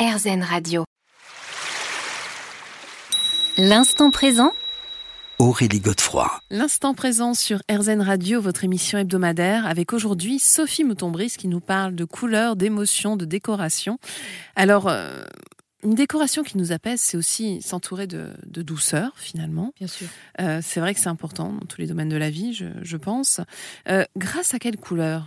RZN Radio. L'instant présent Aurélie Godefroy. L'instant présent sur RZN Radio, votre émission hebdomadaire, avec aujourd'hui Sophie Moutonbris qui nous parle de couleurs, d'émotions, de décoration. Alors, euh, une décoration qui nous apaise, c'est aussi s'entourer de, douceur, finalement. Bien sûr. Euh, c'est vrai que c'est important dans tous les domaines de la vie, je, pense. Euh, grâce à quelle couleur?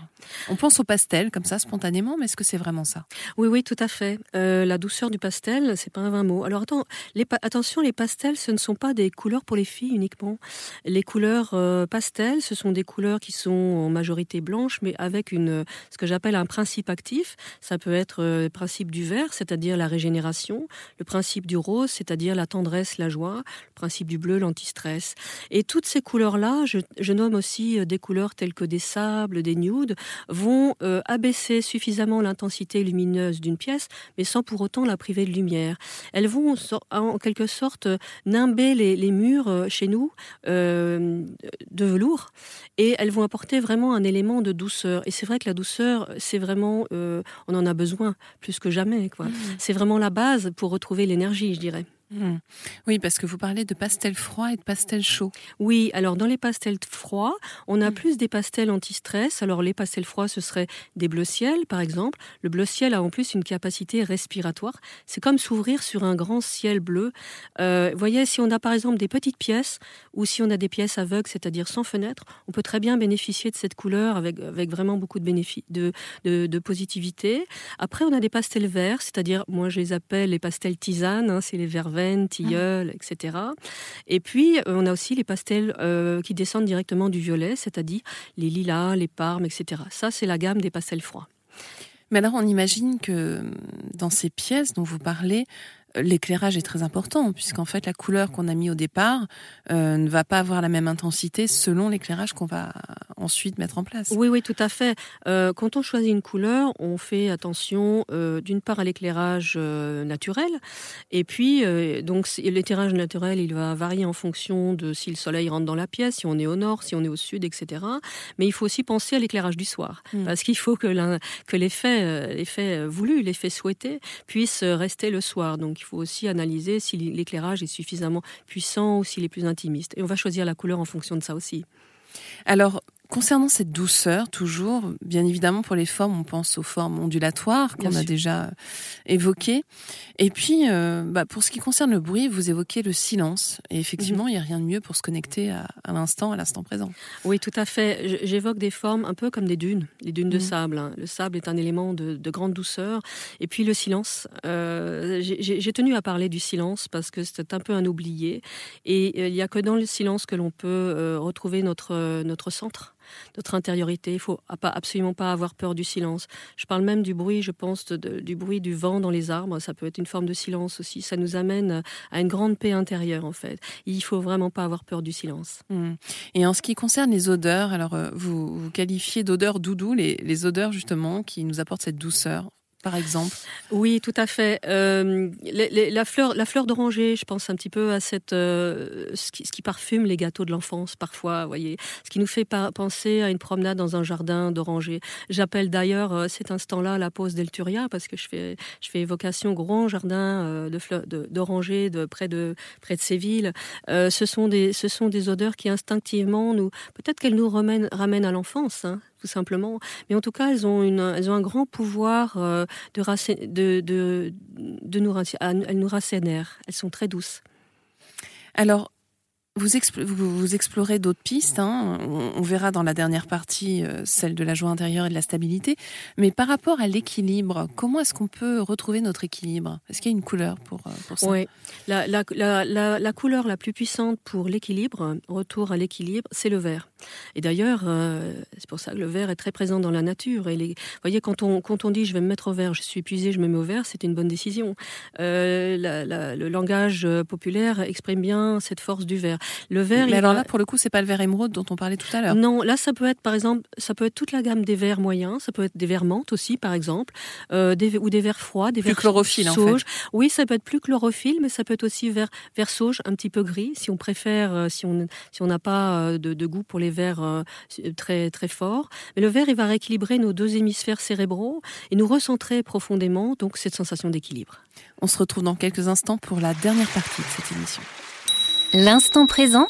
On pense au pastel, comme ça, spontanément, mais est-ce que c'est vraiment ça? Oui, oui, tout à fait. Euh, la douceur du pastel, c'est pas un vain mot. Alors, attends, les attention, les pastels, ce ne sont pas des couleurs pour les filles uniquement. Les couleurs pastels, ce sont des couleurs qui sont en majorité blanches, mais avec une, ce que j'appelle un principe actif. Ça peut être le principe du vert, c'est-à-dire la régénération le principe du rose, c'est-à-dire la tendresse, la joie, le principe du bleu, l'antistress. Et toutes ces couleurs-là, je, nomme aussi euh, des couleurs telles que des sables, des nudes, vont euh, abaisser suffisamment l'intensité lumineuse d'une pièce, mais sans pour autant la priver de lumière. Elles vont en quelque sorte nimber les, murs euh, chez nous de velours et elles vont apporter vraiment un élément de douceur. Et c'est vrai que la douceur, c'est vraiment, on en a besoin plus que jamais. Quoi. Mmh. C'est vraiment la base pour retrouver l'énergie, je dirais. Hmm. Oui, parce que vous parlez de pastels froids et de pastels chauds. Oui, alors dans les pastels froids, on a hmm. plus des pastels anti-stress. Alors les pastels froids, ce serait des bleus ciel, par exemple. Le bleu ciel a en plus une capacité respiratoire. C'est comme s'ouvrir sur un grand ciel bleu. Euh, vous voyez, si on a par exemple des petites pièces ou si on a des pièces aveugles, c'est-à-dire sans fenêtre, on peut très bien bénéficier de cette couleur avec, avec vraiment beaucoup de, bénéfices, de, de, positivité. Après, on a des pastels verts, c'est-à-dire, moi je les appelle les pastels tisane, hein, c'est les verts verts tilleul, etc. Et puis, euh, on a aussi les pastels euh, qui descendent directement du violet, c'est-à-dire les lilas, les parmes, etc. Ça, c'est la gamme des pastels froids. Mais alors, on imagine que dans ces pièces dont vous parlez, l'éclairage est très important, puisqu'en fait, la couleur qu'on a mis au départ euh, ne va pas avoir la même intensité selon l'éclairage qu'on va ensuite mettre en place. Oui, oui, tout à fait. Euh, quand on choisit une couleur, on fait attention euh, d'une part à l'éclairage naturel, et puis, donc, l'éclairage naturel, il va varier en fonction de si le soleil rentre dans la pièce, si on est au nord, si on est au sud, etc. Mais il faut aussi penser à l'éclairage du soir, hmm. parce qu'il faut que l'effet voulu, l'effet souhaité, puisse rester le soir. Donc, il faut aussi analyser si l'éclairage est suffisamment puissant ou s'il est plus intimiste. Et on va choisir la couleur en fonction de ça aussi. Concernant cette douceur, toujours, bien évidemment, pour les formes, on pense aux formes ondulatoires qu'on a déjà évoquées. Et puis, euh, bah, pour ce qui concerne le bruit, vous évoquez le silence. Et effectivement, mhm. il n'y a rien de mieux pour se connecter à, l'instant, à l'instant présent. Oui, tout à fait. J'évoque des formes un peu comme des dunes, les dunes de mhm. sable. Hein. Le sable est un élément de, grande douceur. Et puis le silence. Euh, j'ai tenu à parler du silence parce que c'est un peu un oublié. Et euh, il n'y a que dans le silence que l'on peut retrouver notre, notre centre notre intériorité. Il faut absolument pas avoir peur du silence. Je parle même du bruit, je pense, du bruit du vent dans les arbres. Ça peut être une forme de silence aussi. Ça nous amène à une grande paix intérieure, en fait. Il faut vraiment pas avoir peur du silence. Mmh. Et en ce qui concerne les odeurs, alors euh, vous, vous qualifiez d'odeurs doudou les, les odeurs justement qui nous apportent cette douceur par exemple? Oui, tout à fait. Euh, la fleur, la fleur d'oranger, je pense un petit peu à cette, euh, ce, qui, parfume les gâteaux de l'enfance parfois, voyez, ce qui nous fait penser à une promenade dans un jardin d'oranger. J'appelle d'ailleurs euh, cet instant-là la pause d'Elturia parce que je fais, je fais évocation grand jardin de d'oranger de, près de près de Séville. ce sont des, ce sont des odeurs qui instinctivement nous, peut-être qu'elles nous ramènent, ramènent à l'enfance. Hein, tout simplement. Mais en tout cas, elles ont, une, elles ont un grand pouvoir euh, de, de, de, de nous, elles nous rassénèrent. Elles sont très douces. Alors, vous, vous, explorez d'autres pistes. Hein. On, verra dans la dernière partie euh, celle de la joie intérieure et de la stabilité. Mais par rapport à l'équilibre, comment est-ce qu'on peut retrouver notre équilibre? Est-ce qu'il y a une couleur pour, euh, pour ça? Oui. La, la, la, la, couleur la plus puissante pour l'équilibre, retour à l'équilibre, c'est le vert. Et d'ailleurs, euh, c'est pour ça que le vert est très présent dans la nature. Et les, vous voyez, quand on, quand on dit je vais me mettre au vert, je suis épuisé, je me mets au vert, c'est une bonne décision. le langage populaire exprime bien cette force du vert. Le vert. Mais alors là, pour le coup, c'est pas le vert émeraude dont on parlait tout à l'heure. Non, là, ça peut être, par exemple, ça peut être toute la gamme des verts moyens. Ça peut être des verts menthe aussi, par exemple, euh, des, ou des verts froids, des plus chlorophylle En fait. Oui, ça peut être plus chlorophylle, mais ça peut être aussi vert, vert sauge, un petit peu gris, si on préfère, euh, si on si on n'a pas euh, de, goût pour les vert très très fort. Mais le vert, il va rééquilibrer nos deux hémisphères cérébraux et nous recentrer profondément, donc cette sensation d'équilibre. On se retrouve dans quelques instants pour la dernière partie de cette émission. L'instant présent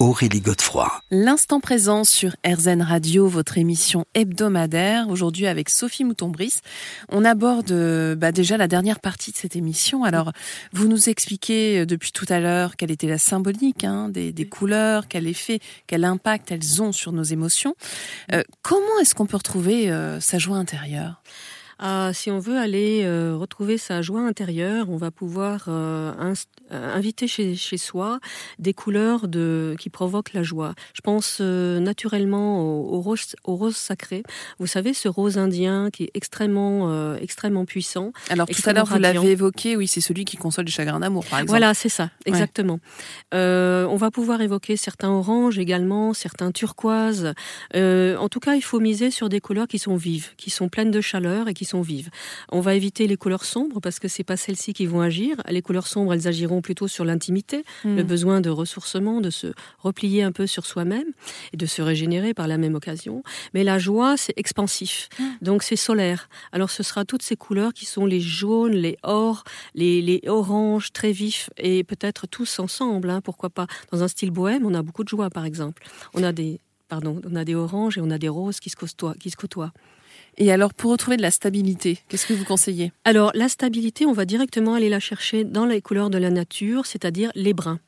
Aurélie Godefroy. L'instant présent sur RZN Radio, votre émission hebdomadaire. Aujourd'hui avec Sophie Mouton-Brice. On aborde bah, déjà la dernière partie de cette émission. Alors, vous nous expliquez euh, depuis tout à l'heure quelle était la symbolique hein, des, couleurs, quel effet, quel impact elles ont sur nos émotions. Euh, comment est-ce qu'on peut retrouver euh, sa joie intérieure? Ah, si on veut aller euh, retrouver sa joie intérieure, on va pouvoir euh, euh, inviter chez, chez, soi des couleurs de, qui provoquent la joie. Je pense naturellement au, au, rose, au rose sacré. Vous savez, ce rose indien qui est extrêmement, extrêmement puissant. Alors tout à l'heure, vous l'avez évoqué, oui, c'est celui qui console les chagrins d'amour, par exemple. Voilà, c'est ça, exactement. on va pouvoir évoquer certains oranges également, certains turquoises. en tout cas, il faut miser sur des couleurs qui sont vives, qui sont pleines de chaleur et qui sont vives. On va éviter les couleurs sombres parce que c'est pas celles-ci qui vont agir. Les couleurs sombres, elles agiront plutôt sur l'intimité, hmm. le besoin de ressourcement, de se replier un peu sur soi-même et de se régénérer par la même occasion. Mais la joie, c'est expansif, hmm. donc c'est solaire. Alors ce sera toutes ces couleurs qui sont les jaunes, les or, les, les oranges très vifs et peut-être tous ensemble. Hein, pourquoi pas Dans un style bohème, on a beaucoup de joie, par exemple. On a des pardon, on a des oranges et on a des roses qui se côtoient. Qui se côtoient. Et alors, pour retrouver de la stabilité, qu'est-ce que vous conseillez? Alors, la stabilité, on va directement aller la chercher dans les couleurs de la nature, c'est-à-dire les bruns.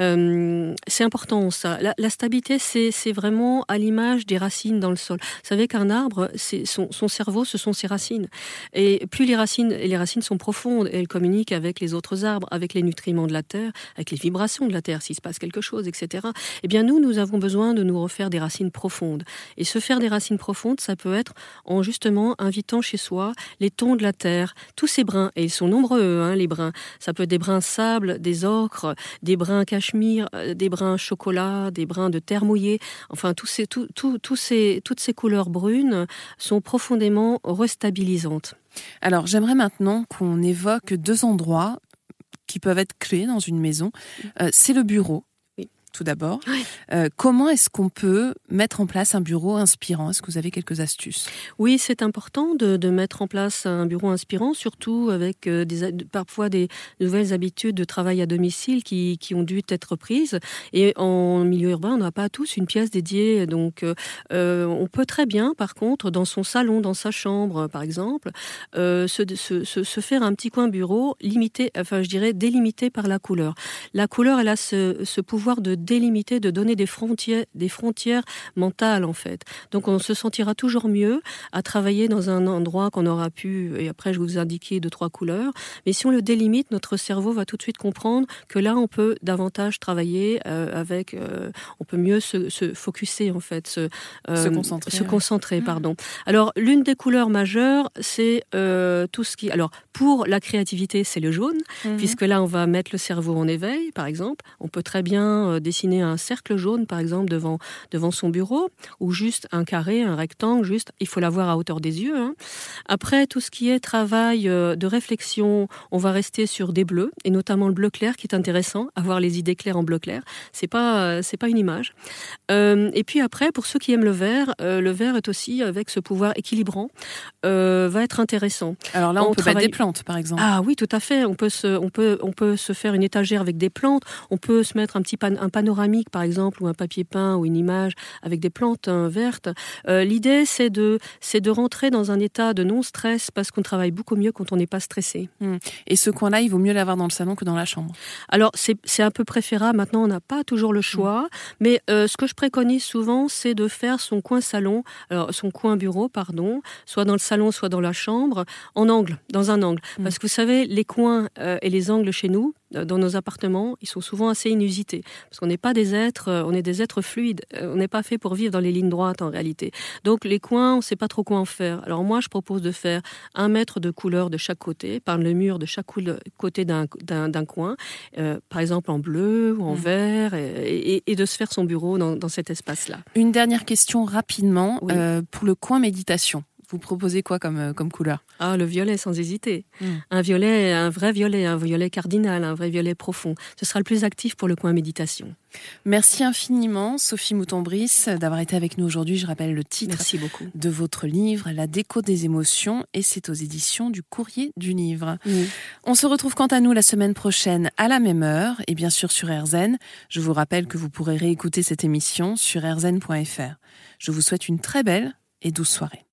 Euh, c'est important ça. La, stabilité, c'est vraiment à l'image des racines dans le sol. Vous savez qu'un arbre, son, son cerveau, ce sont ses racines. Et plus les racines, et les racines sont profondes, elles communiquent avec les autres arbres, avec les nutriments de la terre, avec les vibrations de la terre, s'il se passe quelque chose, etc. Eh bien, nous, nous avons besoin de nous refaire des racines profondes. Et se faire des racines profondes, ça peut être en justement invitant chez soi les tons de la terre, tous ces brins, et ils sont nombreux, hein, les brins. Ça peut être des brins sable, des ocres, des brins cachemire, euh, des brins chocolat, des brins de terre mouillée. Enfin, ces, ces, toutes ces couleurs brunes sont profondément restabilisantes. Alors, j'aimerais maintenant qu'on évoque deux endroits qui peuvent être clés dans une maison. Euh, c'est le bureau tout d'abord. Euh, comment est-ce qu'on peut mettre en place un bureau inspirant? Est-ce que vous avez quelques astuces? Oui, c'est important de, mettre en place un bureau inspirant, surtout avec euh, des, parfois des nouvelles habitudes de travail à domicile qui, ont dû être prises. Et en milieu urbain, on n'a pas tous une pièce dédiée. Donc, euh, on peut très bien, par contre, dans son salon, dans sa chambre, par exemple, se, faire un petit coin bureau limité, enfin, je dirais délimité par la couleur. La couleur, elle a ce, ce pouvoir de délimiter, de donner des frontières, des frontières mentales en fait. Donc on se sentira toujours mieux à travailler dans un endroit qu'on aura pu, et après je vous indiquer deux, trois couleurs, mais si on le délimite, notre cerveau va tout de suite comprendre que là on peut davantage travailler euh, avec, euh, on peut mieux se, se focuser en fait, se, euh, se concentrer. Se concentrer pardon. Alors l'une des couleurs majeures, c'est tout ce qui... Alors pour la créativité, c'est le jaune, mmh. puisque là on va mettre le cerveau en éveil, par exemple. On peut très bien dessiner un cercle jaune, par exemple, devant, devant son bureau, ou juste un carré, un rectangle, juste, il faut l'avoir à hauteur des yeux. Hein. Après, tout ce qui est travail euh, de réflexion, on va rester sur des bleus, et notamment le bleu clair, qui est intéressant, avoir les idées claires en bleu clair. C'est pas, euh, c'est pas une image. Euh, et puis après, pour ceux qui aiment le vert, le vert est aussi, avec ce pouvoir équilibrant, va être intéressant. Alors là, on, peut mettre des plantes, par exemple. Ah oui, tout à fait. On peut se, on peut, on peut se faire une étagère avec des plantes. On peut se mettre un petit pan, un panoramique, par exemple, ou un papier peint ou une image avec des plantes hein, vertes. Euh, l'idée, c'est de, de rentrer dans un état de non-stress parce qu'on travaille beaucoup mieux quand on n'est pas stressé. Hmm. Et ce coin-là, il vaut mieux l'avoir dans le salon que dans la chambre Alors, c'est, un peu préférable. Maintenant, on n'a pas toujours le hmm. choix. Mais euh, ce que je préconise souvent, c'est de faire son coin salon, alors son coin bureau, pardon, soit dans le salon, soit dans la chambre, en angle, dans un angle. Hmm. Parce que vous savez, les coins euh, et les angles chez nous, dans nos appartements, ils sont souvent assez inusités. Parce qu'on n'est pas des êtres, euh, on est des êtres fluides. Euh, on n'est pas fait pour vivre dans les lignes droites en réalité. Donc les coins, on ne sait pas trop quoi en faire. Alors moi, je propose de faire un mètre de couleur de chaque côté, par le mur de chaque côté d'un coin, euh, par exemple en bleu ou en mmh. vert, et, de se faire son bureau dans, cet espace-là. Une dernière question rapidement pour le coin méditation Vous proposez quoi comme, euh, comme couleur? Ah, le violet, sans hésiter. Hmm. Un violet, un vrai violet, un violet cardinal, un vrai violet profond. Ce sera le plus actif pour le coin méditation. Merci infiniment, Sophie Mouton-Brice, d'avoir été avec nous aujourd'hui. Je rappelle le titre Merci beaucoup. de votre livre, La déco des émotions, et c'est aux éditions du Courrier du Livre. On se retrouve quant à nous la semaine prochaine à la même heure, et bien sûr sur RZN. Je vous rappelle que vous pourrez réécouter cette émission sur rzn.fr. Je vous souhaite une très belle et douce soirée.